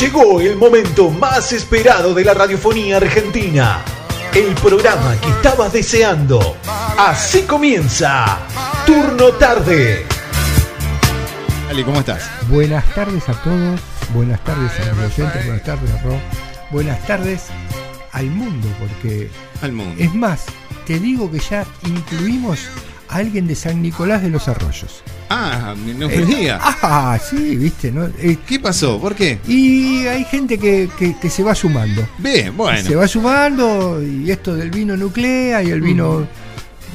Llegó el momento más esperado de la radiofonía argentina. El programa que estabas deseando. Así comienza. Turno tarde. Ali, ¿cómo estás? Buenas tardes a todos, buenas tardes a los oyentes, buenas tardes a Ro, buenas tardes al mundo, porque Al mundo. es más, te digo que ya incluimos a alguien de San Nicolás de los Arroyos. Ah, no me Eh. Ah, sí, viste, ¿no? Eh, ¿Qué pasó? ¿Por qué? y hay gente que, que- que se va sumando. Bien, bueno. Se va sumando y esto del vino nuclea y el vino...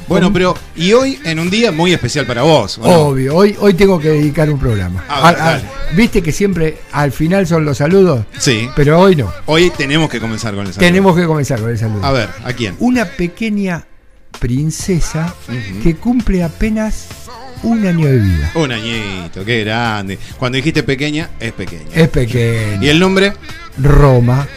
Bueno, pero y hoy en un día muy especial para vos. Obvio, hoy, hoy tengo que dedicar un programa. A ver, Ah, ah. Viste que siempre al final son los saludos, Sí. pero hoy no. Hoy tenemos que comenzar con el saludo. Tenemos que comenzar con el saludo. A ver, ¿a quién? Una pequeña princesa que cumple apenas un año de vida. Un añito, qué grande. Cuando dijiste pequeña, es pequeña. Es pequeña. ¿Y el nombre? Roma.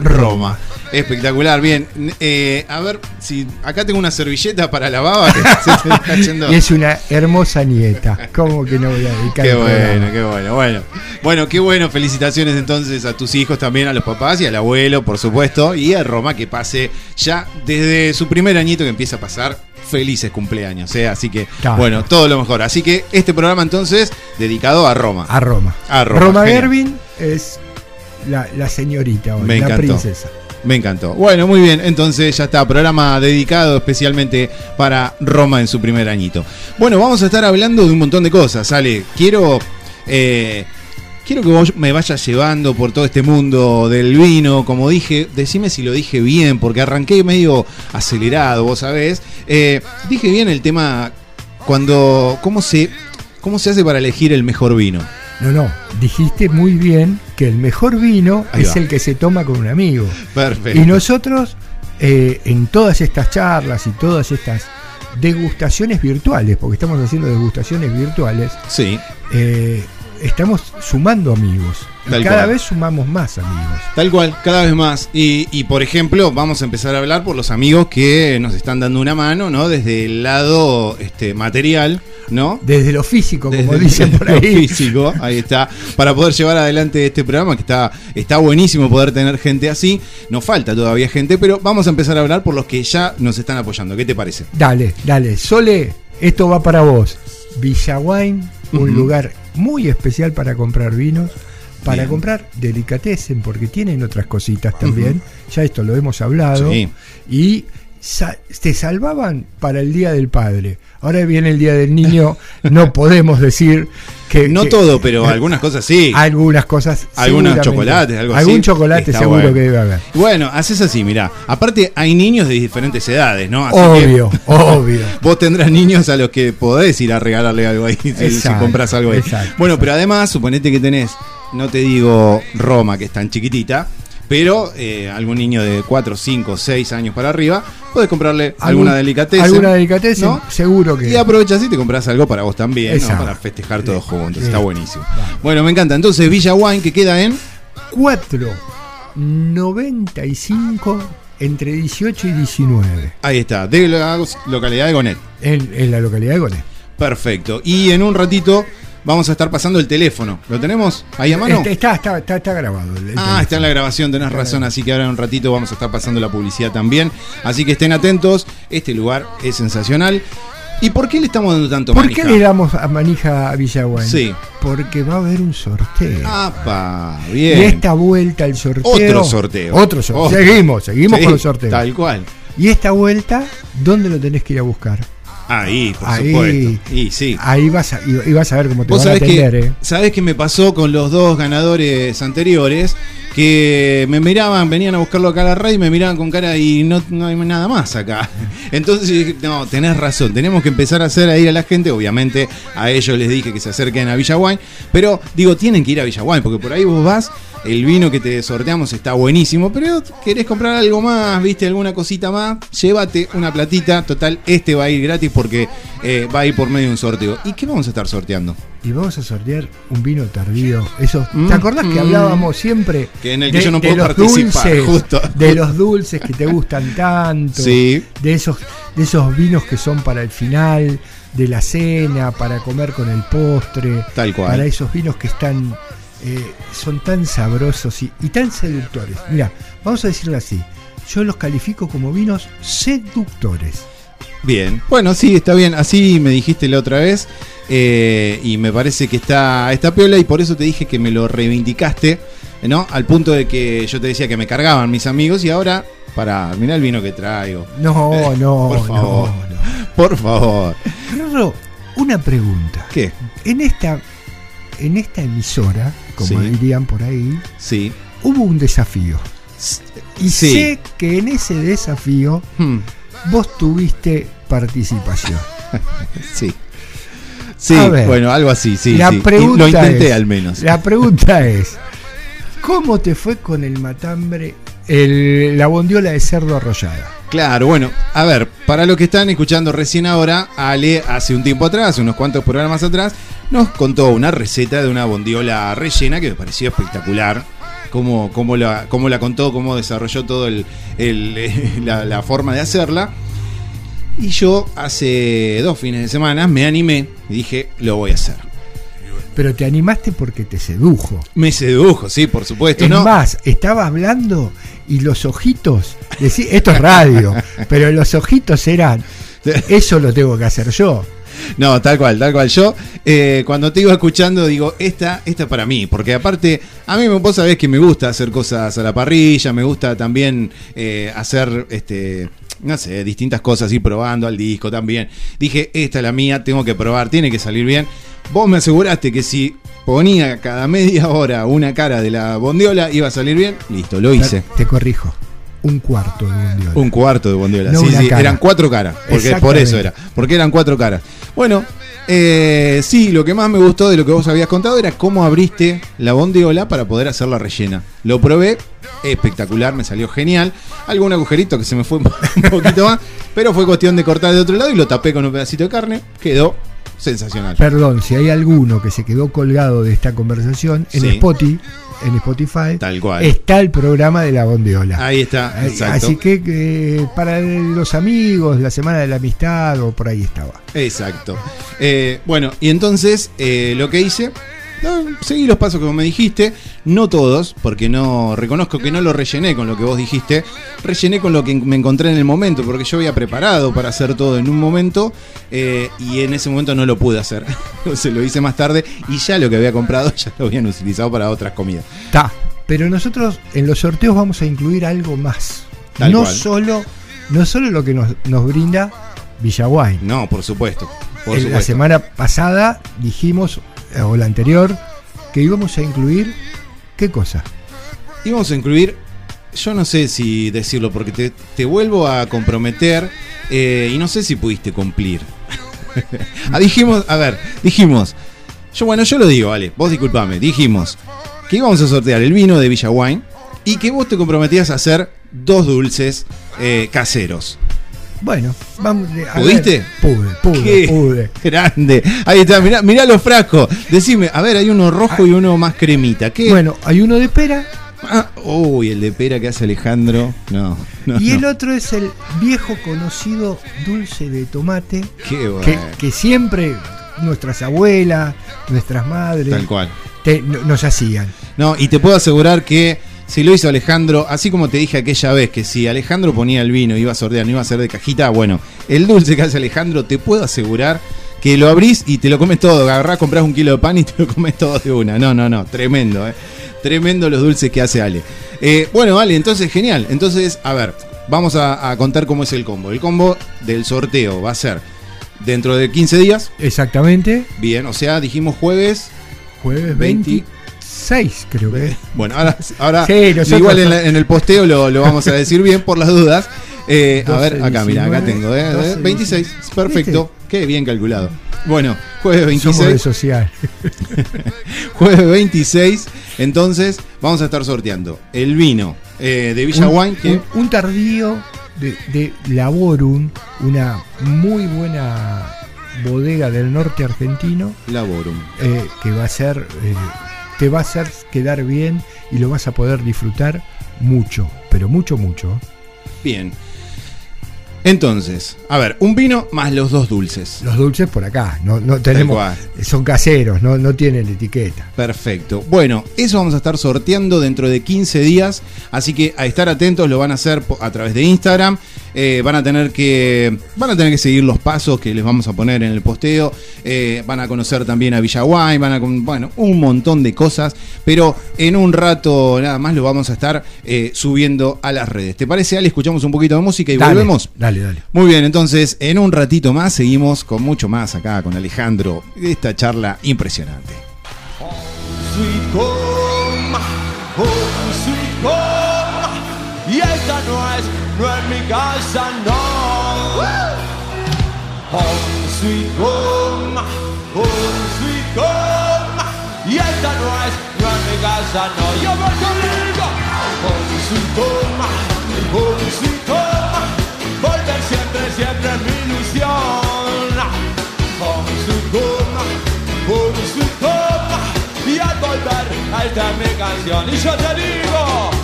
Roma. Espectacular, bien. Eh, a ver, si acá tengo una servilleta para la baba que se te está yendo. Y es una hermosa nieta. ¿Cómo que no voy a dedicar Qué bueno, qué bueno, bueno. Bueno, qué bueno, felicitaciones entonces a tus hijos también, a los papás y al abuelo, por supuesto, y a Roma que pase ya desde su primer añito que empieza a pasar felices cumpleaños, ¿eh? así que Claro. bueno, todo lo mejor. Así que este programa entonces dedicado a Roma. A Roma. A Roma, genial. Gervin es la, la señorita hoy, Me la encantó. princesa. Me encantó. Bueno, muy bien, entonces ya está, programa dedicado especialmente para Roma en su primer añito. Bueno, vamos a estar hablando de un montón de cosas, Ale. Quiero, eh, quiero que vos me vayas llevando por todo este mundo del vino, como dije, decime si lo dije bien, porque arranqué medio acelerado, vos sabés. Eh, dije bien el tema cuando, ¿cómo se, cómo se hace para elegir el mejor vino? No, no, dijiste muy bien que el mejor vino Ahí es va. el que se toma con un amigo. Perfecto. Y nosotros, eh, en todas estas charlas y todas estas degustaciones virtuales, porque estamos haciendo degustaciones virtuales, Sí. eh, estamos sumando amigos. Y cada cual. vez sumamos más amigos. Tal cual, cada vez más. Y, y, por ejemplo, vamos a empezar a hablar por los amigos que nos están dando una mano, ¿no? Desde el lado este, material, ¿no? Desde lo físico, como dicen por ahí. físico, ahí está. Para poder llevar adelante este programa, que está, está buenísimo poder tener gente así. Nos falta todavía gente, pero vamos a empezar a hablar por los que ya nos están apoyando. ¿Qué te parece? Dale, dale. Sole, esto va para vos. Villaguain, un lugar muy especial para comprar vinos, para Bien. comprar delicatessen, porque tienen otras cositas también. Ya esto lo hemos hablado. Sí. Y sa- te salvaban para el Día del Padre. Ahora viene el Día del Niño, no podemos decir que... No que- todo, pero algunas cosas sí. Algunas cosas. Algunos chocolates, algo así. Algún chocolate seguro bueno. que debe haber. Bueno, haces así, mirá. Aparte, hay niños de diferentes edades, ¿no? Así que- Obvio, obvio. Vos tendrás niños a los que podés ir a regalarle algo ahí si, compras algo ahí. exacto, bueno, exacto. pero además, suponete que tenés, no te digo Roma, que es tan chiquitita, pero eh, algún niño de 4, 5, 6 años para arriba, podés comprarle alguna delicatessen. Alguna delicatessen, ¿no? seguro que. Y aprovechás y te compras algo para vos también. Para festejar todos juntos. Está buenísimo. Bueno, me encanta. Entonces, Villa Wine, que queda en 4.95 entre 18 y 19 Ahí está, de la localidad de Gonet. en, en la localidad de Gonet. Perfecto. Y en un ratito vamos a estar pasando el teléfono. ¿Lo tenemos ahí a mano? Este- Está, está, está, está grabado. el- Ah, está en la grabación, tenés razón, así que ahora en un ratito vamos a estar pasando la publicidad también. Así que estén atentos, este lugar es sensacional. ¿Y por qué le estamos dando tanto ¿Por manija? qué le damos a manija a Villaguay? Sí. Porque va a haber un sorteo. ¡Apa! y Bien. esta vuelta el sorteo. Otro sorteo. Otro sorteo. Otro. Seguimos, seguimos Sí, con los sorteos. Tal cual. Y esta vuelta, ¿dónde lo tenés que ir a buscar? Ahí, por Ahí. supuesto. Y sí. Ahí vas a, y, vas a ver cómo te Vos van a sabés que, atender, ¿eh? sabés que me pasó con los dos ganadores anteriores que me miraban, venían a buscarlo acá a la radio y me miraban con cara y no, no hay nada más acá. Entonces no, tenés razón, tenemos que empezar a hacer a ir a la gente, obviamente a ellos les dije que se acerquen a Villaguay, pero digo, tienen que ir a Villaguay, porque por ahí vos vas, el vino que te sorteamos está buenísimo, pero querés comprar algo más, viste, alguna cosita más, llévate una platita, total, este va a ir gratis porque eh, va a ir por medio de un sorteo. ¿Y qué vamos a estar sorteando? Y vamos a sortear un vino tardío. Eso, Mm, ¿Te acordás que mm. hablábamos siempre Que en el que yo no puedo los participar, dulces, justo. de los dulces que te gustan tanto, Sí. de esos, de esos vinos que son para el final de la cena, para comer con el postre, Tal cual. para esos vinos que están eh, son tan sabrosos y, y tan seductores. Mira, vamos a decirlo así. Yo los califico como vinos seductores. Bien, bueno, sí, está bien. Así me dijiste la otra vez. eh, y me parece que está, está piola. Y por eso te dije que me lo reivindicaste. ¿No? Al punto de que yo te decía que me cargaban mis amigos. Y ahora, para, mirá el vino que traigo. No, no, por favor. no, no. Por favor. Rorro, una pregunta. ¿Qué? En esta, en esta emisora, como Sí. dirían por ahí, Sí. hubo un desafío. Y Sí. sé que en ese desafío Hmm, vos tuviste participación. sí. Sí, ver, bueno, algo así, sí. la sí. Pregunta lo intenté es- al menos. La pregunta es, ¿cómo te fue con el matambre, el- la bondiola de cerdo arrollada? Claro, bueno, a ver, para los que están escuchando recién ahora, Ale hace un tiempo atrás, unos cuantos programas atrás, nos contó una receta de una bondiola rellena que me pareció espectacular. Cómo, cómo la, cómo la contó, cómo desarrolló todo el, el- la, la forma de hacerla. Y yo hace dos fines de semana me animé y dije, lo voy a hacer. Pero te animaste porque te sedujo. Me sedujo, sí, por supuesto. Es ¿no? más, estaba hablando y los ojitos, decí- esto es radio, pero los ojitos eran, eso lo tengo que hacer yo. No, tal cual, tal cual. Yo, eh, cuando te iba escuchando, digo, esta, esta es para mí. Porque aparte, a mí vos sabés que me gusta hacer cosas a la parrilla, me gusta también eh, hacer, este, no sé, distintas cosas, ir probando al disco también. Dije, esta es la mía, tengo que probar, tiene que salir bien. Vos me aseguraste que si ponía cada media hora una cara de la bondiola, iba a salir bien. Listo, lo hice. Te corrijo, un cuarto de bondiola. Un cuarto de bondiola. No sí, sí, cara. eran cuatro caras. Porque por eso era. Porque eran cuatro caras. Bueno, eh, sí, lo que más me gustó de lo que vos habías contado era cómo abriste la bondiola para poder hacerla rellena. Lo probé, espectacular, me salió genial. Algún agujerito que se me fue un poquito más, pero fue cuestión de cortar de otro lado y lo tapé con un pedacito de carne. Quedó sensacional. Perdón, si hay alguno que se quedó colgado de esta conversación, en Sí. Spotify, en Spotify Tal cual. está el programa de la bondiola. Ahí está, Eh, exacto. Así que eh, para los amigos, la semana de la amistad o por ahí estaba. Exacto. Eh, bueno, y entonces eh, lo que hice, no, seguí los pasos como me dijiste, no todos, porque no reconozco que no lo rellené con lo que vos dijiste, rellené con lo que me encontré en el momento, porque yo había preparado para hacer todo en un momento eh, y en ese momento no lo pude hacer. Entonces lo hice más tarde y ya lo que había comprado ya lo habían utilizado para otras comidas. Está. Pero nosotros en los sorteos vamos a incluir algo más. Tal no cual. solo, no solo lo que nos, nos brinda Villaguay. No, por supuesto. Por la supuesto. semana pasada dijimos, o la anterior, que íbamos a incluir ¿qué cosa? Íbamos a incluir, yo no sé si decirlo, porque te, te vuelvo a comprometer eh, y no sé si pudiste cumplir. ah, dijimos, a ver, dijimos, yo bueno, yo lo digo, vale, vos disculpame, dijimos que íbamos a sortear el vino de Villa Wine y que vos te comprometías a hacer dos dulces eh, caseros. Bueno, vamos. eh, a ¿Pudiste? Pude, pude, ¡Qué pude. grande! Ahí está, mirá, mirá los frascos. Decime, a ver, hay uno rojo y uno más cremita. ¿Qué? Bueno, hay uno de pera Ah, uy, el de pera que hace Alejandro. No, no. y no. el otro es el viejo conocido dulce de tomate Qué bueno. que, que siempre nuestras abuelas, nuestras madres Tal cual. te- no- nos hacían. No, y te puedo asegurar que si lo hizo Alejandro, así como te dije aquella vez que si Alejandro ponía el vino, iba a sortear, no iba a ser de cajita, bueno, el dulce que hace Alejandro, te puedo asegurar que lo abrís y te lo comes todo. Agarrás, compras un kilo de pan y te lo comes todo de una. No, no, no, tremendo, eh. Tremendo los dulces que hace Ale. Eh, bueno, Ale, entonces genial. Entonces, a ver, vamos a, a contar cómo es el combo. El combo del sorteo va a ser dentro de 15 días. Exactamente, Bien, o sea, dijimos jueves. jueves 20. 26, creo que. Bueno, ahora, ahora Sí, igual en, la- en el posteo lo, lo vamos a decir bien por las dudas. Eh, a 12, ver, acá, mira, acá 19, tengo, eh, 12, 26, perfecto, qué bien calculado. Bueno, jueves Somos de 26, social. jueves 26, entonces vamos a estar sorteando el vino eh, de Villa un, Wine, que un- un tardío de, de Laborum, una muy buena bodega del norte argentino, Laborum. eh, que va a ser, eh, te va a hacer quedar bien y lo vas a poder disfrutar mucho, pero mucho, mucho. Bien. Entonces, a ver, un vino más los dos dulces. Los dulces por acá, no, no tenemos, son caseros, no, no tienen etiqueta. Perfecto. Bueno, eso vamos a estar sorteando dentro de 15 días, así que a estar atentos lo van a hacer a través de Instagram. Eh, van a tener que van a tener que seguir los pasos que les vamos a poner en el posteo. Eh, van a conocer también a Villaguay, van a bueno un montón de cosas, pero en un rato nada más lo vamos a estar eh, subiendo a las redes. ¿Te parece, Ale? Escuchamos un poquito de música y Dale, volvemos. Dale, dale. Muy bien, entonces en un ratito más seguimos con mucho más acá con Alejandro. Esta charla impresionante. Sweet home, home sweet home. Y esta no es, no es mi casa, no. Home sweet home, home sweet home. Y esta no es, no mi casa, no. Yo voy conmigo. Home sweet home, home sweet home. Volver siempre, siempre es mi ilusión. Home sweet home, home sweet home. Y al volver, esta es mi canción. Y yo te digo.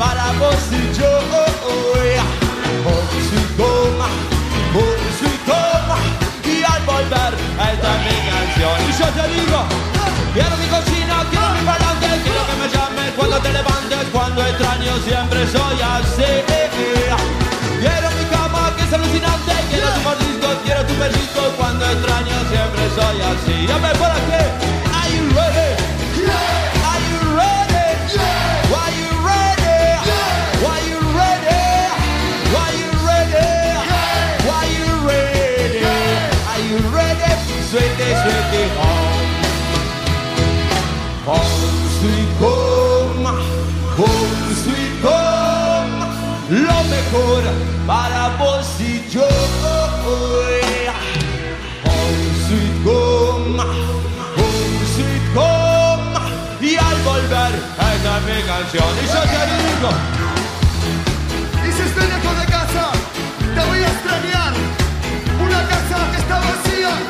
Para vos y yo. Home sweet home. Home sweet home. Y al volver, esta es mi canción. Y yo te digo. Quiero mi cocina, quiero mi parlante, quiero que me llames cuando te levantes, cuando extraño siempre soy así. Quiero mi cama que es alucinante, quiero tu mordisco, quiero tu pellizco, cuando extraño siempre soy así. Dame por aquí. Home sweet home. Home sweet home. Lo mejor para vos y yo. Home sweet home. Home sweet home. Y al volver, esta es mi canción. Y yo te digo. Y si estoy lejos de casa, te voy a extrañar. Una casa que está vacía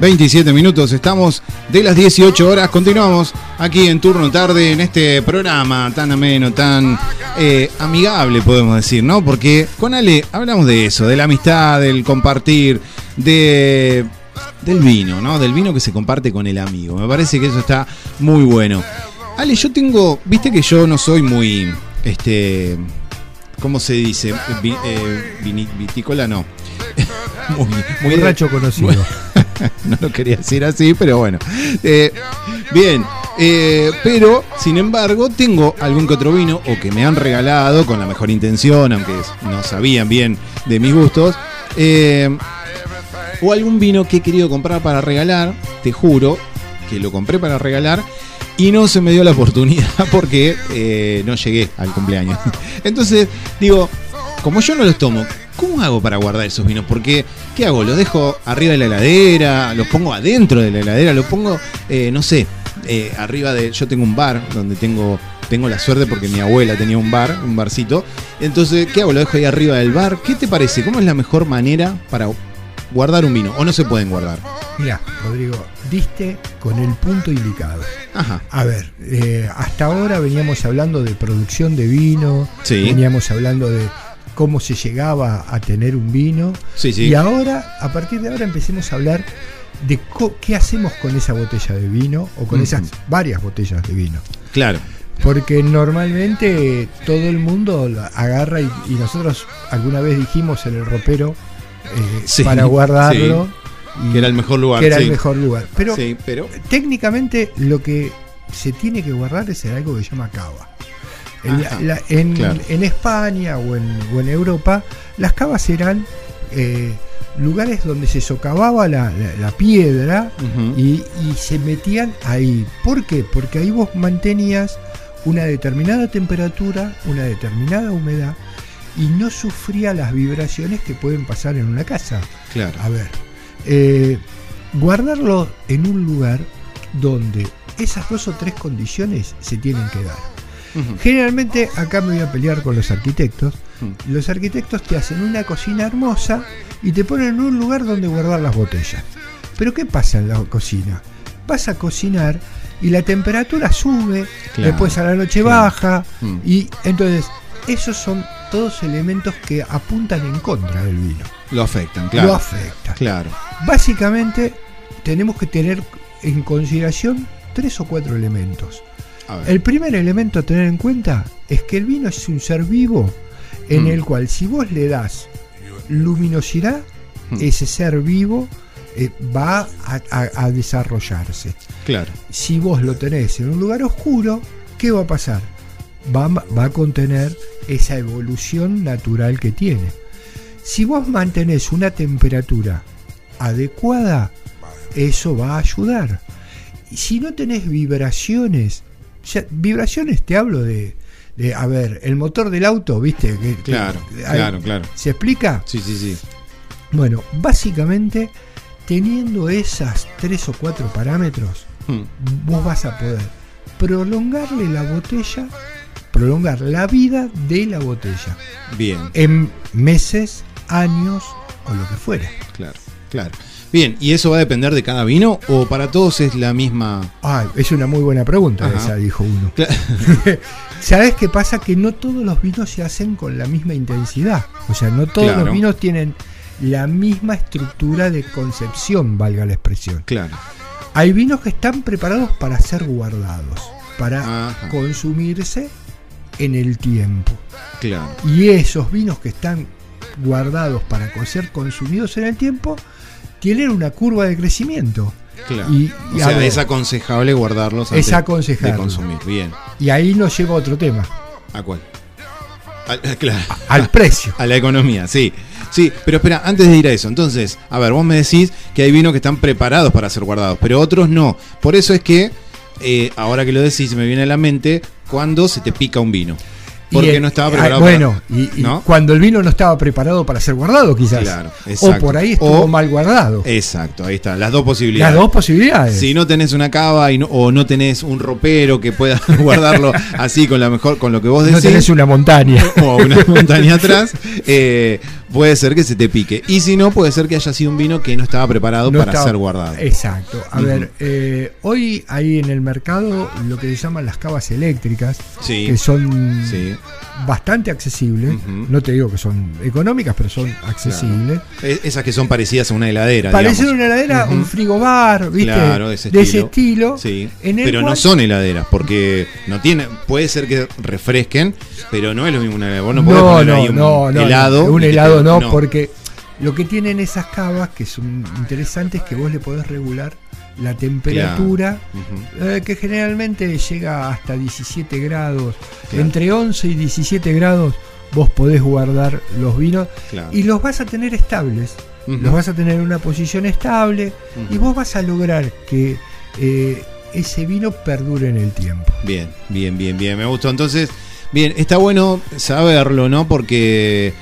27 minutos, estamos de las 18 horas, continuamos aquí en turno tarde en este programa tan ameno, tan eh, amigable podemos decir, ¿no? Porque con Ale hablamos de eso, de la amistad, del compartir, de del vino, ¿no? Del vino que se comparte con el amigo. Me parece que eso está muy bueno. Ale, yo tengo, viste que yo no soy muy, este, ¿cómo se dice? Vi- eh, vini- vitícola no. muy, muy Borracho conocido. no lo quería decir así, pero bueno. Eh, bien, eh, pero sin embargo tengo algún que otro vino o que me han regalado con la mejor intención, aunque no sabían bien de mis gustos. eh, o algún vino que he querido comprar para regalar, te juro que lo compré para regalar y no se me dio la oportunidad porque no llegué al cumpleaños. Entonces, digo, como yo no los tomo, ¿cómo hago para guardar esos vinos? Porque, ¿qué hago? ¿Los dejo arriba de la heladera? ¿Los pongo adentro de la heladera? ¿Los pongo, eh, no sé, eh, arriba de... Yo tengo un bar donde tengo... Tengo la suerte porque mi abuela tenía un bar, un barcito. Entonces, ¿qué hago? ¿Lo dejo ahí arriba del bar? ¿Qué te parece? ¿Cómo es la mejor manera para guardar un vino? ¿O no se pueden guardar? Mira, Rodrigo, diste con el punto indicado. Ajá. A ver, eh, hasta ahora veníamos hablando de producción de vino, Sí. veníamos hablando de cómo se llegaba a tener un vino. Sí, sí. Y ahora, a partir de ahora, empecemos a hablar de qué hacemos con esa botella de vino o con esas varias botellas de vino. Claro. Porque normalmente todo el mundo agarra y, y nosotros alguna vez dijimos en el ropero eh, Sí, para guardarlo. y- Que era el mejor lugar. que era el mejor lugar. Pero. técnicamente lo que se tiene que guardar es algo que se llama cava. En, la- en- claro. en España o en, o en Europa, las cavas eran eh, lugares donde se socavaba la, la- la piedra y se metían ahí. ¿Por qué? Porque ahí vos mantenías una determinada temperatura, una determinada humedad y no sufría las vibraciones que pueden pasar en una casa. Claro. A ver, eh, guardarlo en un lugar donde esas dos o tres condiciones se tienen que dar. Generalmente acá me voy a pelear con los arquitectos. Los arquitectos te hacen una cocina hermosa y te ponen en un lugar donde guardar las botellas. Pero ¿qué pasa en la cocina? Vas a cocinar y la temperatura sube, Claro, después a la noche claro. baja Mm. y entonces esos son todos elementos que apuntan en contra del vino. Lo afectan, claro. Lo afecta. Claro. Básicamente tenemos que tener en consideración tres o cuatro elementos. El primer elemento a tener en cuenta es que el vino es un ser vivo en Mm. el cual si vos le das luminosidad, Mm. ese ser vivo eh, va a, a- a desarrollarse. Claro. Si vos lo tenés en un lugar oscuro, ¿qué va a pasar? Va, va a contener esa evolución natural que tiene. Si vos mantenés una temperatura adecuada, eso va a ayudar. Si no tenés vibraciones, ya- vibraciones te hablo de, de, a ver, el motor del auto, ¿viste? Que- que- Claro, hay- claro, claro. ¿Se explica? Sí, sí, sí. Bueno, básicamente, teniendo esas tres o cuatro parámetros, Mm. vos vas a poder prolongarle la botella, prolongar la vida de la botella Bien. en meses, años o lo que fuera. Claro, claro. Bien, ¿y eso va a depender de cada vino o para todos es la misma? Ah, es una muy buena pregunta Ajá. esa, dijo uno. Cla- ¿Sabes qué pasa? Que no todos los vinos se hacen con la misma intensidad. O sea, no todos Claro. los vinos tienen la misma estructura de concepción, valga la expresión. Claro. Hay vinos que están preparados para ser guardados, para Ajá. consumirse en el tiempo. Claro. Y esos vinos que están guardados para ser consumidos en el tiempo tienen una curva de crecimiento. Claro. Y- o y sea, ver. es aconsejable guardarlos Es antes aconsejable. de consumir. Bien. Y ahí nos lleva a otro tema, ¿A cuál? Al- claro. al precio. A la economía, sí. Sí, pero espera, antes de ir a eso, entonces, a ver, vos me decís que hay vinos que están preparados para ser guardados, pero otros no. Por eso es que, eh, ahora que lo decís, me viene a la mente cuando se te pica un vino. Porque el- no estaba preparado Bueno, para- y, y ¿no? cuando el vino no estaba preparado para ser guardado, quizás. Claro, o por ahí estuvo O- mal guardado. Exacto, ahí está, las dos posibilidades. Las dos posibilidades. Si no tenés una cava y no- o no tenés un ropero que pueda guardarlo así con la mejor, con lo que vos no decís. tenés una montaña. o una montaña atrás, eh, puede ser que se te pique. Y si no, puede ser que haya sido un vino que no estaba preparado No para estaba- ser guardado. Exacto. A ver, eh, hoy hay en el mercado lo que se llaman las cavas eléctricas, Sí. que son Sí. bastante accesibles. No te digo que son económicas, pero son accesibles. Es- Esas que son parecidas a una heladera. Parece digamos. una heladera, Ujú. un frigobar, ¿viste? Claro, de ese de estilo. ese estilo. Sí. en el Pero no son heladeras, porque no tiene, puede ser que refresquen, pero no es lo mismo una heladera. Vos no podés No, poner no, ahí un no, helado te- no, porque lo que tienen esas cavas que son interesantes es que vos le podés regular la temperatura, eh, que generalmente llega hasta 17 grados. Claro. Entre 11 y 17 grados vos podés guardar los vinos y los vas a tener estables. Los vas a tener en una posición estable y vos vas a lograr que eh, ese vino perdure en el tiempo. Bien, bien, bien, bien. Me gustó. Entonces, bien, está bueno saberlo, ¿no? Porque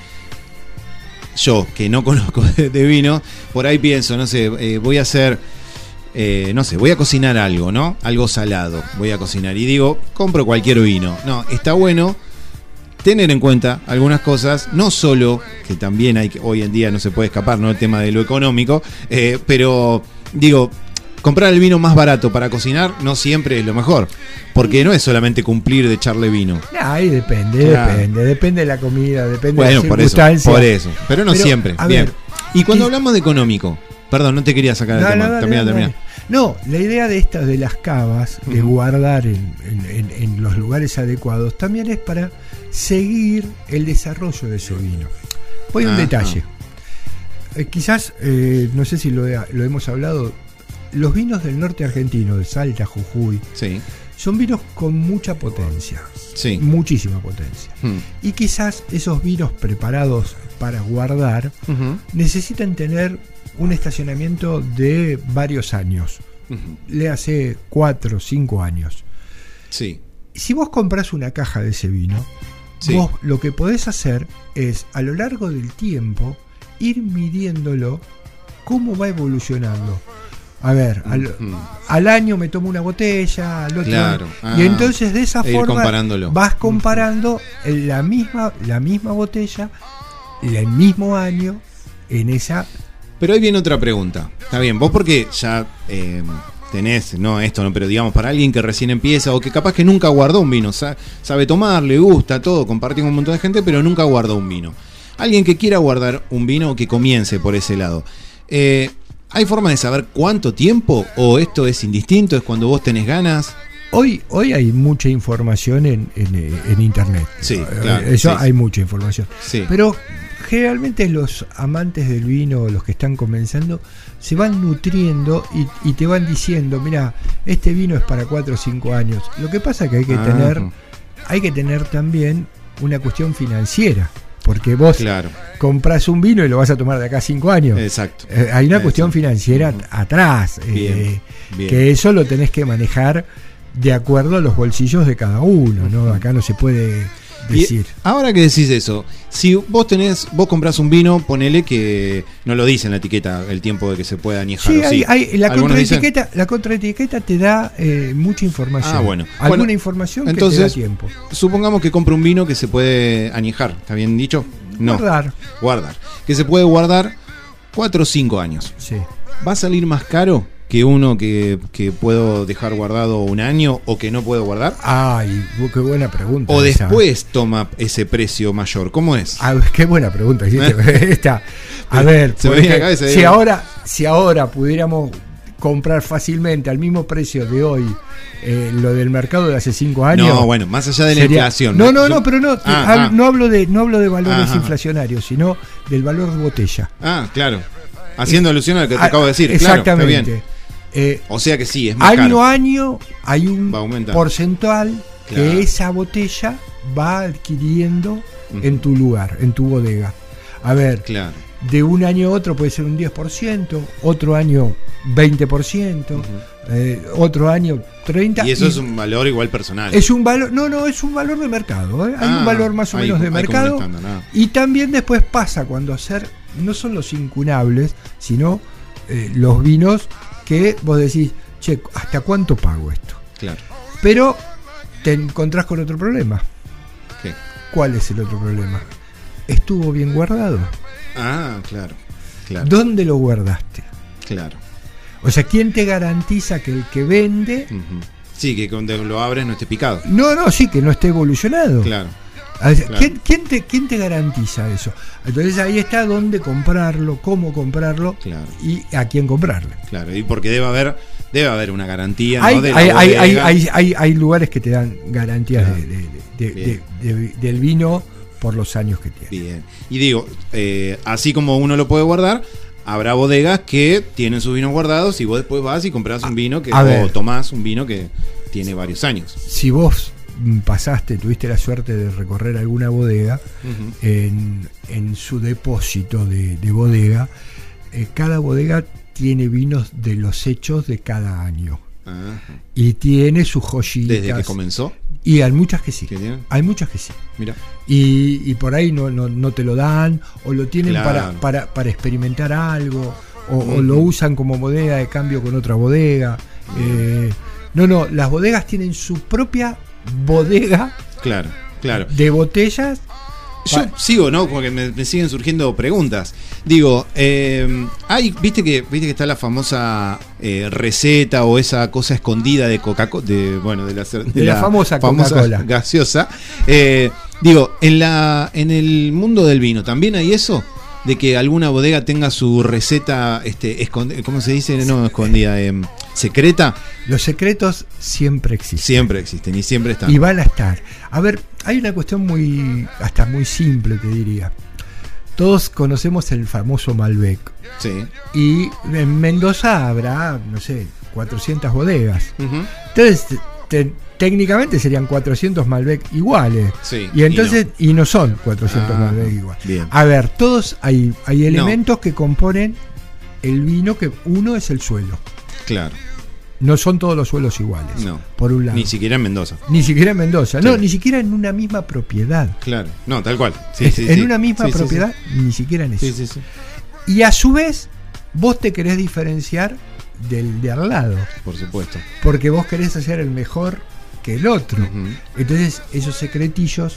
yo, que no conozco de, vino, por ahí pienso, no sé, eh, voy a hacer, eh, no sé, voy a cocinar algo, ¿no? Algo salado, voy a cocinar. Y digo, compro cualquier vino. No, está bueno tener en cuenta algunas cosas, no solo, que también hay hoy en día no se puede escapar, ¿no? El tema de lo económico, eh, pero digo, comprar el vino más barato para cocinar no siempre es lo mejor. Porque no es solamente cumplir de echarle vino. Ahí depende, Claro. depende, depende de la comida, depende Bueno, de por las eso, circunstancias. por eso. Pero no siempre. a Bien. ver, y cuando hablamos de económico, perdón, no te quería sacar el No, tema. no, termina, termina. No, la idea de estas de las cavas, de guardar en, en- en- en los lugares adecuados, también es para seguir el desarrollo de ese vino. Voy a un detalle. Eh, quizás, eh, no sé si lo hemos hablado, los vinos del norte argentino, de Salta, Jujuy, Sí, son vinos con mucha potencia, sí. muchísima potencia. Hmm. Y quizás esos vinos preparados para guardar necesitan tener un estacionamiento de varios años. Le hace 4 o 5 años. Sí, Si vos compras una caja de ese vino, Sí. vos lo que podés hacer es a lo largo del tiempo ir midiéndolo cómo va evolucionando. A ver, al, año me tomo una botella, al otro Claro. año- y Ah. entonces de esa forma vas comparando la misma la misma botella el mismo año en esa Pero ahí viene otra pregunta. Está bien, vos porque ya eh, tenés, no esto, no, pero digamos, para alguien que recién empieza o que capaz que nunca guardó un vino, sa- sabe tomar, le gusta todo, compartir con un montón de gente, pero nunca guardó un vino. Alguien que quiera guardar un vino o que comience por ese lado. Eh, ¿Hay forma de saber cuánto tiempo o esto es indistinto? ¿Es cuando vos tenés ganas? Hoy, hoy hay mucha información en, en, eh, en internet. Sí, Eh, claro, Eso sí, hay mucha información. Sí. Pero generalmente los amantes del vino, los que están comenzando, se van nutriendo y, y te van diciendo, mira, este vino es para 4 o 5 años. Lo que pasa es que hay que Ah, tener, hay que tener también una cuestión financiera. Porque vos Claro, compras un vino y lo vas a tomar de acá a 5 años. exacto. Eh, hay una cuestión financiera atrás, eh, bien. que eso lo tenés que manejar de acuerdo a los bolsillos de cada uno, ¿no? Acá no se puede Y ahora que decís eso, si vos tenés, vos comprás un vino, ponele que no lo dice en la etiqueta el tiempo de que se pueda añejar. Sí, ¿o hay, hay- la, contraetiqueta, la contraetiqueta te da eh, mucha información. Ah, bueno. Alguna Bueno, información que te da tiempo. Supongamos que compro un vino que se puede añejar, ¿está bien dicho? No. Guardar. Guardar. Que se puede guardar 4 o 5 años. Sí. ¿Va a salir más caro que uno que, que puedo dejar guardado un año o que no puedo guardar? Ay, qué buena pregunta. ¿O esa. después toma ese precio mayor? ¿Cómo es? Ah, qué buena pregunta hiciste. Esta. A ver, Se me porque viene a la cabeza, si ahora, si ahora pudiéramos comprar fácilmente al mismo precio de hoy eh, lo del mercado de hace cinco años. no, bueno, más allá de la sería- inflación. No, no, no, pero no, Ah, ah. no hablo de no hablo de valores inflacionarios, sino del valor de botella. Ah, claro. Haciendo alusión a lo que te acabo de decir. Claro, está Exactamente. bien. Eh, O sea que sí, es más año caro. a año hay un porcentual Claro. que esa botella va adquiriendo en tu lugar, en tu bodega. A ver, Claro. de un año a otro puede ser un 10%, otro año 20%, eh, otro año 30%. Y eso es un valor igual personal. es un valor, no, no, es un valor de mercado. ¿eh? Hay Ah, un valor más o hay- menos de mercado. ah. Y también después pasa cuando hacer, no son los incunables, sino eh, los vinos que vos decís, che, ¿hasta cuánto pago esto? Claro. Pero te encontrás con otro problema. ¿Qué? ¿Cuál es el otro problema? ¿Estuvo bien guardado? Ah, claro. Claro. ¿Dónde lo guardaste? Claro. O sea, ¿quién te garantiza que el que vende... Sí, que cuando lo abres no esté picado. No, no, sí, que no esté evolucionado. Claro. ¿Quién, quién te, quién te garantiza eso? Entonces ahí está dónde comprarlo, cómo comprarlo Claro. y a quién comprarle. Claro. Y porque debe haber, debe haber una garantía, Hay, ¿no? De la hay, hay, hay, lugares que te dan garantías Claro. de- de- del vino por los años que tiene. Bien. Y digo, eh, así como uno lo puede guardar, habrá bodegas que tienen sus vinos guardados y vos después vas y compras un vino que a o ver. tomás un vino que tiene varios años. Si vos pasaste, tuviste la suerte de recorrer alguna bodega, en, en su depósito de, de bodega, eh, cada bodega tiene vinos de los hechos de cada año. Y tiene sus joyitas. Desde que comenzó. Y hay muchas que sí. Hay muchas que sí. Mira. Y, y por ahí no, no, no te lo dan, o lo tienen Claro. para, para, para experimentar algo, o, lo usan como bodega de cambio con otra bodega. Eh, no, no, las bodegas tienen su propia bodega Claro, claro. de botellas yo sigo, ¿no? Porque me, me siguen surgiendo preguntas. Digo, eh, hay, viste que, viste que está la famosa eh, receta o esa cosa escondida de Coca-Cola, de, bueno, de la, De la famosa Coca-Cola. gaseosa. Eh, digo, en la, en el mundo del vino, ¿también hay eso? De que alguna bodega tenga su receta, este, escond- ¿cómo se dice? No, escondida, em, secreta. Los secretos siempre existen. Siempre existen y siempre están. Y van a estar. A ver, hay una cuestión muy, hasta muy simple, te diría. Todos conocemos el famoso Malbec. Sí. Y en Mendoza habrá, no sé, 400 bodegas. Entonces, te- técnicamente serían 400 Malbec iguales. Sí, Y entonces, y no, son 400 Ah, Malbec iguales. bien. A ver, todos hay, hay elementos que componen el vino, que uno es el suelo. Claro. No son todos los suelos iguales. No. Por un lado. Ni siquiera en Mendoza. Ni siquiera en Mendoza. No, ni siquiera en una misma propiedad. Claro. No, tal cual. Sí, Es- sí, en una misma propiedad, ni siquiera en eso. Sí, sí, sí. Y a su vez, vos te querés diferenciar del de al lado. Por supuesto. Porque vos querés hacer el mejor que el otro. Entonces, esos secretillos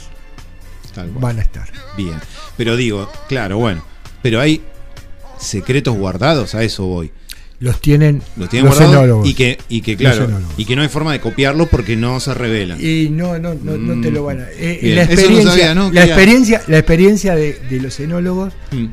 Tal cual. van a estar. Bien. Pero digo, claro, bueno. Pero hay secretos guardados, a eso voy. Los tienen Los tienen los enólogos. y que, y que claro, y que no hay forma de copiarlos porque no se revelan. Y no, no, no, no te lo van a. eh, la eso no experiencia, sabía, ¿no? la experiencia, la experiencia de, de los enólogos Mm.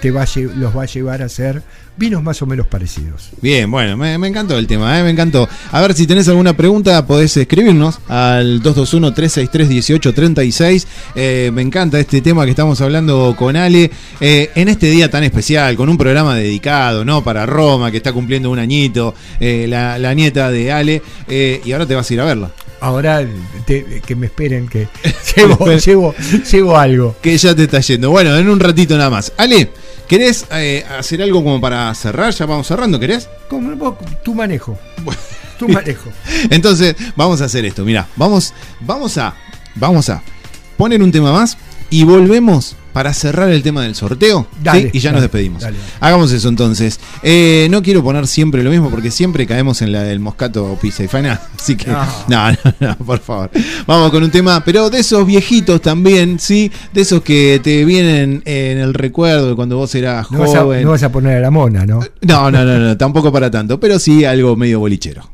te va a los va a llevar a ser vinos más o menos parecidos. Bien, bueno, me, encantó el tema, ¿eh? me encantó. A ver, si tenés alguna pregunta, podés escribirnos al 221-363-1836. Eh, me encanta este tema que estamos hablando con Ale eh, en este día tan especial, con un programa dedicado, ¿no? Para Roma, que está cumpliendo un añito, eh, la, la nieta de Ale, y ahora te vas a ir a verla. Ahora te- que me esperen que llevo, llevo, llevo algo. Que ya te está yendo. Bueno, en un ratito nada más. Ale, ¿querés eh, hacer algo como para cerrar? Ya vamos cerrando, ¿querés? Como tu manejo. Tu manejo. Entonces, vamos a hacer esto. Mira, vamos, vamos a, vamos a poner un tema más y volvemos para cerrar el tema del sorteo. Dale, ¿sí? Y ya dale, nos despedimos. dale. Hagamos eso entonces. Eh, no quiero poner siempre lo mismo porque siempre caemos en la del moscato pizza y faina. Así que, no. No. no, no, por favor. Vamos con un tema, pero de esos viejitos también, ¿sí? De esos que te vienen en el recuerdo cuando vos eras No vas, a, joven. no vas a poner a la mona, ¿no? No, no, no, no, tampoco para tanto, pero sí algo medio bolichero.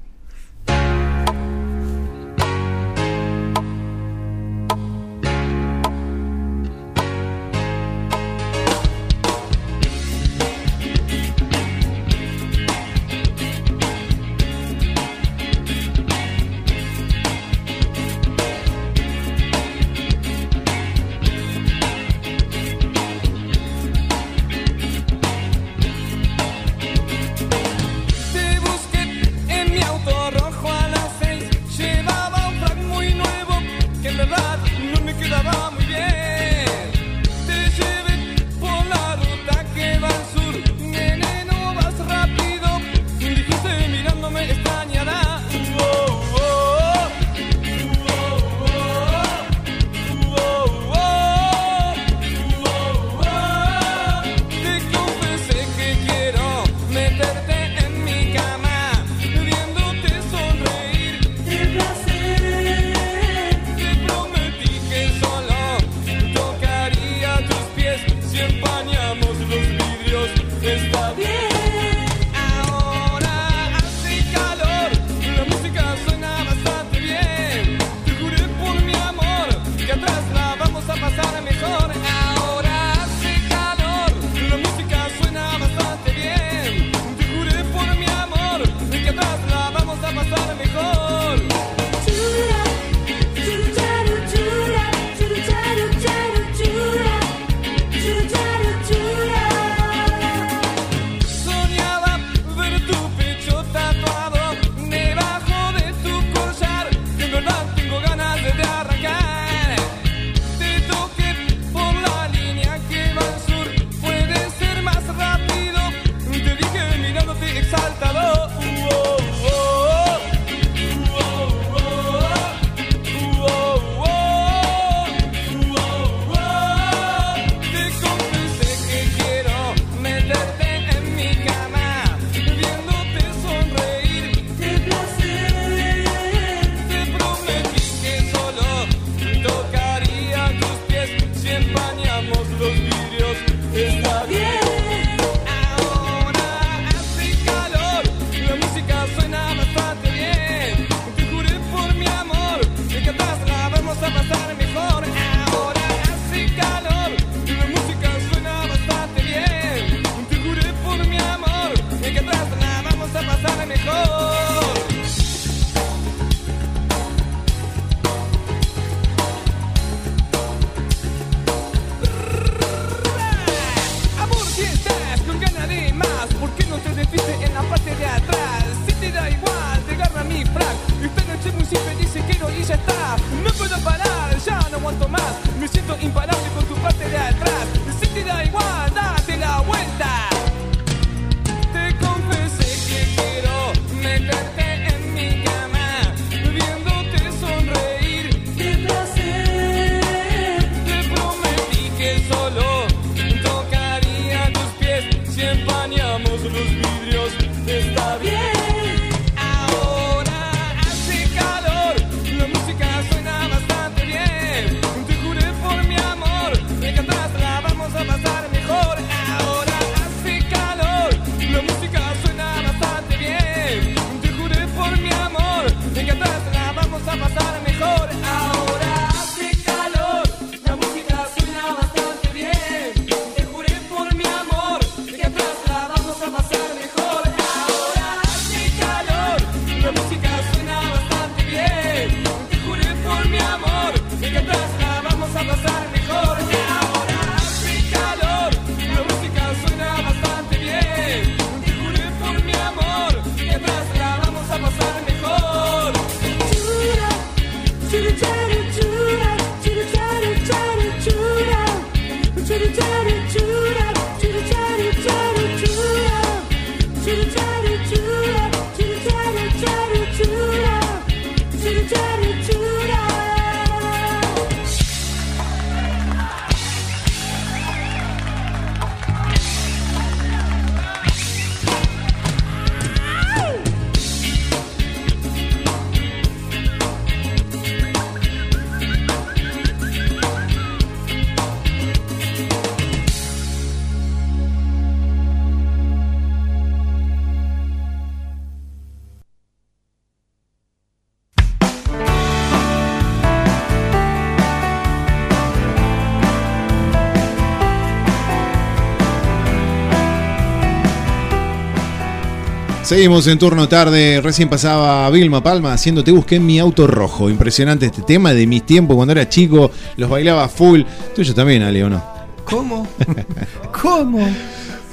Seguimos en turno tarde. Recién pasaba Vilma Palma haciendo Te busqué en mi auto rojo. Impresionante este tema de mis tiempos cuando era chico. Los bailaba full. Tuyo también, Ale, ¿o no? ¿Cómo? ¿Cómo?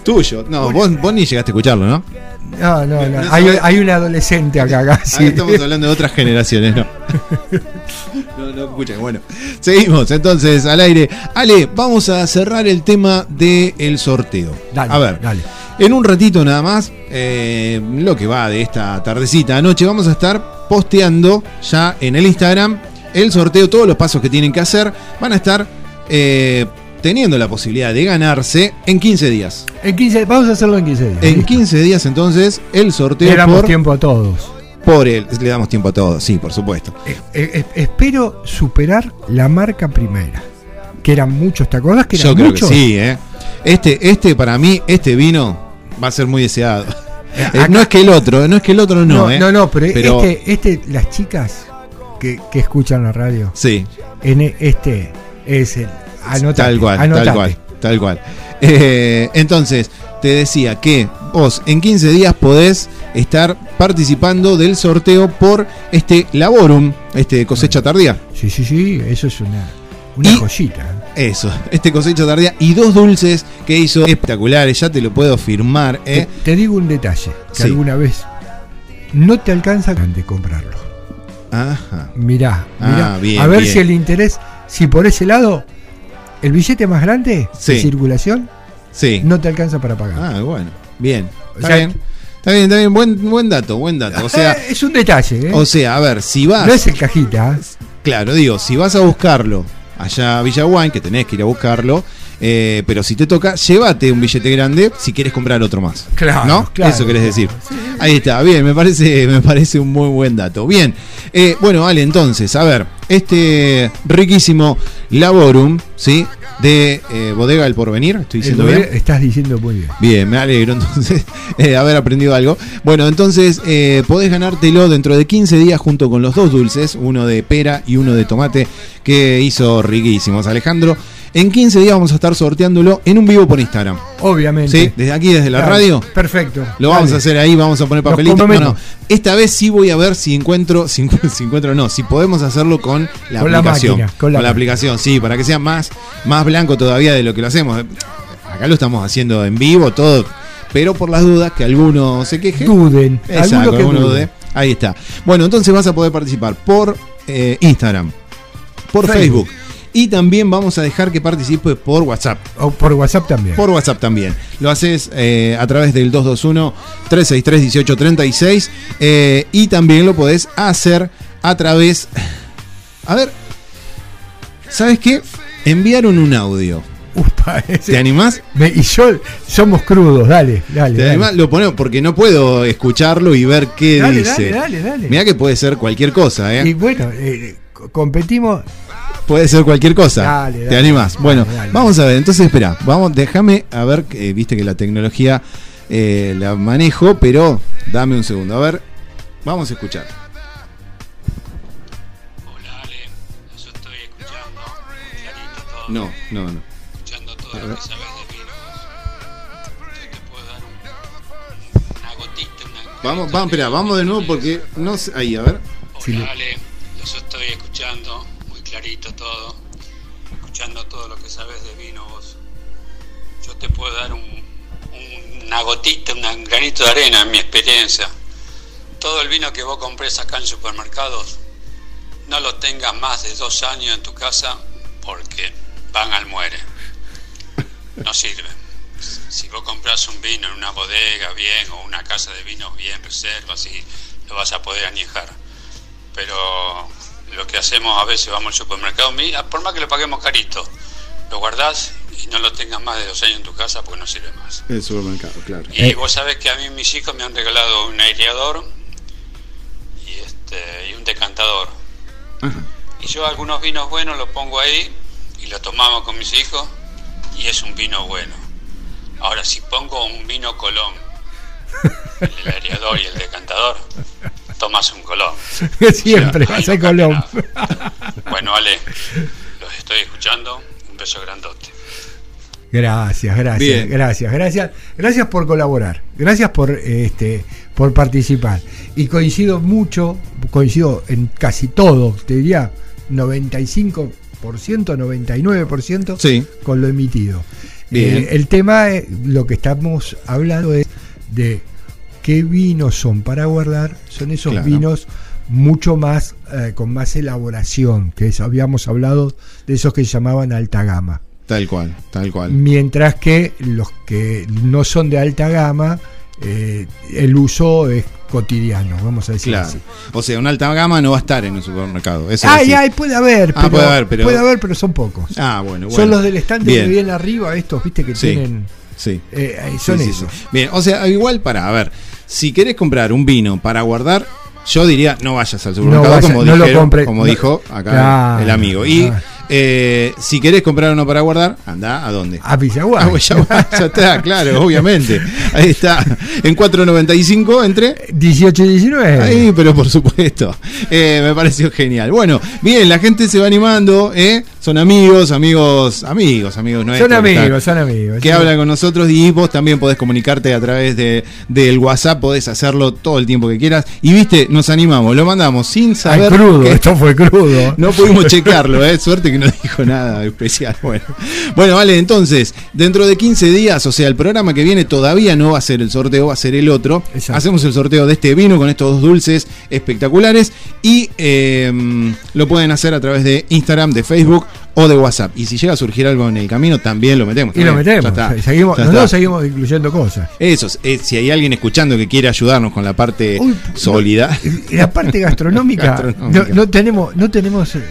Tuyo. No, vos, vos ni llegaste a escucharlo, ¿no? No, no, no. Hay, hay un adolescente acá casi. estamos hablando de otras generaciones, ¿no? No, no escuchan. Bueno, seguimos entonces al aire. Ale, vamos a cerrar el tema del sorteo. Dale, a ver, dale. En un ratito nada más, eh, lo que va de esta tardecita anoche, vamos a estar posteando ya en el Instagram el sorteo, todos los pasos que tienen que hacer. Van a estar eh, teniendo la posibilidad de ganarse en 15 días. En 15, vamos a hacerlo en 15 días. En listo. 15 días entonces el sorteo Le damos por, tiempo a todos. por el... Le damos tiempo a todos, sí, por supuesto. Eh, espero superar la marca primera. Que eran muchos, ¿te acordás que eran Yo creo muchos? que sí, ¿eh? Este, este para mí, este vino va a ser muy deseado. Eh, acá- no es que el otro, no es que el otro no, No, ¿eh? no, no, pero, este, este, las chicas que, que escuchan la radio, Sí, en e- este es el. Anotate, tal cual, anotate. tal cual, tal cual. Eh, entonces, te decía que vos en 15 días podés estar participando del sorteo por este Laborum, este cosecha tardía. Sí, sí, sí, eso es una, una Y- joyita. Eso, este cosecha tardía y dos dulces que hizo espectaculares, ya te lo puedo firmar, ¿eh? Te, te digo un detalle, que Sí. alguna vez no te alcanza de comprarlo. Ajá. Mirá, Ah, mirá, bien, a ver bien. si el interés, si por ese lado, el billete más grande Sí. de circulación Sí. no te alcanza para pagar. Ah, bueno, bien. O Está sea, bien. Está bien, está bien. Buen, buen dato, buen dato. O sea, Eh, es un detalle, ¿eh? o sea, a ver, si vas. no es el cajita. Claro, digo, si vas a buscarlo allá a Villaguay, que tenés que ir a buscarlo, eh, pero si te toca, llévate un billete grande si quieres comprar otro más. Claro, ¿No? claro. Eso querés decir. Ahí está, bien, me parece, me parece un muy buen dato. Bien, eh, bueno, Ale, entonces, a ver, este riquísimo Laborum, ¿sí? De eh, Bodega del Porvenir, estoy diciendo El bien. Estás diciendo muy bien. Bien, me alegro entonces eh, haber aprendido algo. Bueno, entonces podés ganártelo dentro de 15 días junto con los dos dulces, uno de pera y uno de tomate, que hizo riquísimos. Alejandro, en 15 días vamos a estar sorteándolo en un vivo por Instagram. Obviamente. ¿Sí? Desde aquí, desde la Claro, radio. Perfecto. Lo vamos a hacer ahí, vamos a poner papelitos. No, no. Esta vez sí voy a ver si encuentro, si, si encuentro no, si podemos hacerlo con la Con la aplicación. máquina, con la aplicación, sí, para que sea más, más blanco todavía de lo que lo hacemos. Acá lo estamos haciendo en vivo, todo, pero por las dudas que alguno se queje. Duden. Exacto, alguno que alguno dude. dude. Ahí está. Bueno, entonces vas a poder participar por eh, Instagram, por Facebook. Facebook. Y también vamos a dejar que participe por WhatsApp. O por WhatsApp también. Por WhatsApp también. Lo haces eh, a través del 221-363-1836 eh, y también lo podés hacer a través... A ver, ¿sabes qué? Enviaron un audio. Upa, ese- ¿Te animás? Me- y yo, somos crudos, dale, dale. ¿Te dale. animás? Lo ponemos porque no puedo escucharlo y ver qué Dale, dice. dale, dale, dale. Mirá que puede ser cualquier cosa, ¿eh? Y bueno, eh, co- competimos. Puede ser cualquier cosa. Dale, ¿Te dale. animás? Dale, Bueno, dale. vamos a ver. Entonces, espera. Vamos, déjame a ver. que, Viste que la tecnología eh, la manejo, pero dame un segundo. A ver, vamos a escuchar. Hola Ale, yo estoy escuchando todo, No, no, no. escuchando todo lo que sabes de vinos. Yo te puedo dar un- una gotita, una Vamos, vamos, espera, vamos de nuevo porque no sé. Ahí, a ver. Hola Ale, yo estoy escuchando todo, escuchando todo lo que sabes de vino vos. Yo te puedo dar un, un- una gotita, un granito de arena en mi experiencia. Todo el vino que vos compres acá en supermercados, no lo tengas más de dos años en tu casa porque van al muere. No sirve. Si vos compras un vino en una bodega bien o una casa de vinos bien, reservas y lo vas a poder añejar pero lo que hacemos a veces vamos al supermercado, mira, por más que lo paguemos carito, lo guardás y no lo tengas más de dos años en tu casa porque no sirve más. El supermercado, claro. Y Eh. vos sabés que a mí mis hijos me han regalado un aireador y, este, y un decantador. Ajá. Y yo algunos vinos buenos los pongo ahí y lo tomamos con mis hijos y es un vino bueno. Ahora, si pongo un vino colón, el aireador y el decantador, tomas un colón. Siempre, no hace cambia Colón. Bueno, Ale, los estoy escuchando. Un beso grandote. Gracias, gracias, Bien. gracias, gracias. Gracias por colaborar. Gracias por este por participar. Y coincido mucho, coincido en casi todo, te diría 95%, 99% Sí. con lo emitido. Bien. Eh, el tema, eh, lo que estamos hablando es de qué vinos son para guardar. Son esos Claro. vinos mucho más, eh, con más elaboración, que es- habíamos hablado de esos que llamaban alta gama. Tal cual, tal cual. Mientras que los que no son de alta gama, eh, el uso es cotidiano, vamos a decir Claro. así. O sea, una alta gama no va a estar en un supermercado. Eso Ay, ay, puede haber, Ah, pero, puede haber, pero- puede haber, pero son pocos. Ah, bueno, bueno. Son los del estante Bien. que arriba, estos, viste, que Sí. tienen. Sí. eh, eh, son Sí, esos. sí. Bien, o sea, igual para, a ver, si querés comprar un vino para guardar, yo diría no vayas al supermercado vaya- como, no dijeron- compre- como no- dijo acá Claro, el amigo. Y ah. eh, si querés comprar uno para guardar, anda a dónde? A Villaguay. Ya, va, ya está, claro, obviamente. Ahí está, en 4.95 entre 18 y 19. Ahí, pero por supuesto. Eh, me pareció genial. Bueno, bien, la gente se va animando, ¿eh? Son amigos, amigos, amigos, amigos nuestros. son amigos, son amigos. que sí. hablan con nosotros y vos también podés comunicarte a través de, del WhatsApp, podés hacerlo todo el tiempo que quieras. Y viste, nos animamos, lo mandamos sin Ay, saber. crudo, que- esto fue crudo. no pudimos checarlo, ¿eh? suerte que no dijo nada especial. Bueno. bueno, vale, entonces, dentro de 15 días, o sea, el programa que viene todavía no va a ser el sorteo, va a ser el otro. Exacto. Hacemos el sorteo de este vino con estos dos dulces espectaculares y eh, lo pueden hacer a través de Instagram, de Facebook o de WhatsApp. Y si llega a surgir algo en el camino, también lo metemos. Y lo metemos. Está, seguimos, nosotros seguimos incluyendo cosas. Eso, eh, si hay alguien escuchando que quiere ayudarnos con la parte Uy, sólida, la parte gastronómica, Gastronómica. No, no tenemos, no tenemos, eh,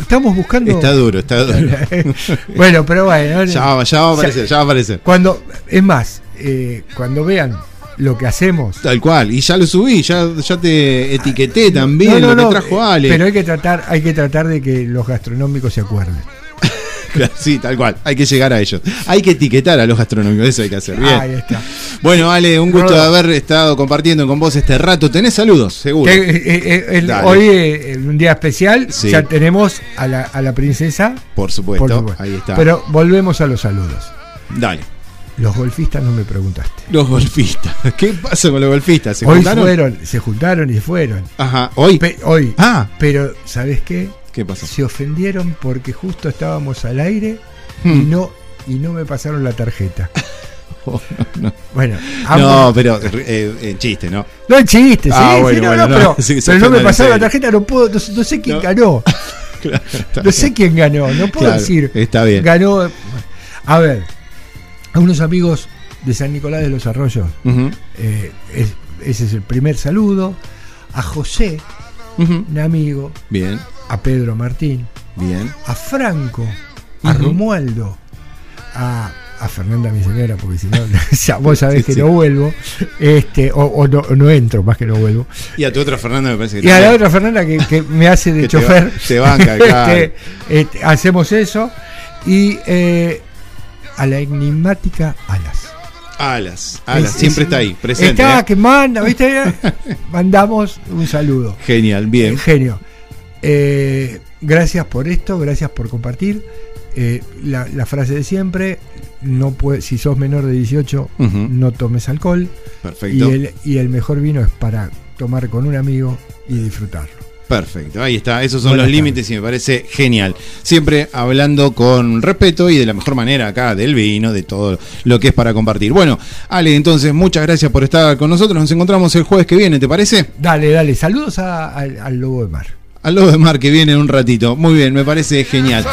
estamos buscando. está duro, está duro. bueno, pero bueno. Ya va, ya va a aparecer, ya va a aparecer. Cuando, es más, eh, cuando vean lo que hacemos. Tal cual, y ya lo subí, ya, ya te etiqueté también No, no, lo que trajo eh, Ale. Pero hay que tratar, hay que tratar de que los gastronómicos se acuerden. Sí, tal cual, hay que llegar a ellos. Hay que etiquetar a los gastronómicos, eso hay que hacer. Bien. Ahí está. Bueno, Ale, un gusto de haber estado compartiendo con vos este rato. ¿Tenés saludos? Seguro. Eh, eh, el- hoy, eh, un día especial, Sí. ya tenemos a la, a la princesa. Por supuesto, por supuesto. ahí está. Pero volvemos a los saludos. Dale. Los golfistas no me preguntaste. Los golfistas. ¿Qué pasa con los golfistas? ¿Se hoy juntaron? fueron, se juntaron y fueron. Ajá, hoy. Pe- hoy. Ah, Pero, ¿sabes qué? ¿qué pasó? Se ofendieron porque justo estábamos al aire y Hmm. no y no me pasaron la tarjeta. Bueno, No, ambos- pero eh, en chiste, ¿no? No es chiste, sí, Ah, sí, bueno, no, bueno, no, no, pero, sí, no me pasaron la en tarjeta, no puedo, no, no sé quién No. ganó. Claro, No sé quién ganó, no puedo Claro, decir. está bien. Ganó. A ver, a unos amigos de San Nicolás de los Arroyos, eh, es- ese es el primer saludo. A José, ujú. un amigo, Bien, a Pedro Martín, bien. a Franco, a. Romualdo, a, a Fernanda, mi señora, porque si no, vos sabés que sí. no vuelvo, este, o, o no, no entro, más que no vuelvo. Y a tu otra Fernanda me parece que Y a la otra Fernanda que, que me hace de Que te chofer. te banca, claro. Este, este, hacemos eso. Y eh, a la enigmática Alas. Alas, Alas, Es- siempre es- está ahí, presente. Está ¿eh? que manda, ¿viste? Mandamos un saludo. Genial, bien. Genio. Eh, gracias por esto, gracias por compartir. Eh, la, la frase de siempre, no puede, si sos menor de 18, Ujú, no tomes alcohol. Perfecto. Y el, y el mejor vino es para tomar con un amigo y disfrutarlo. Perfecto, ahí está, esos son Buenas los límites y me parece genial. Siempre hablando con respeto y de la mejor manera acá del vino, de todo lo que es para compartir. Bueno, Ale, entonces muchas gracias por estar con nosotros. Nos encontramos el jueves que viene, ¿te parece? Dale, dale, saludos a- al, al lobo de mar. Al lobo de mar que viene en un ratito. Muy bien, me parece genial.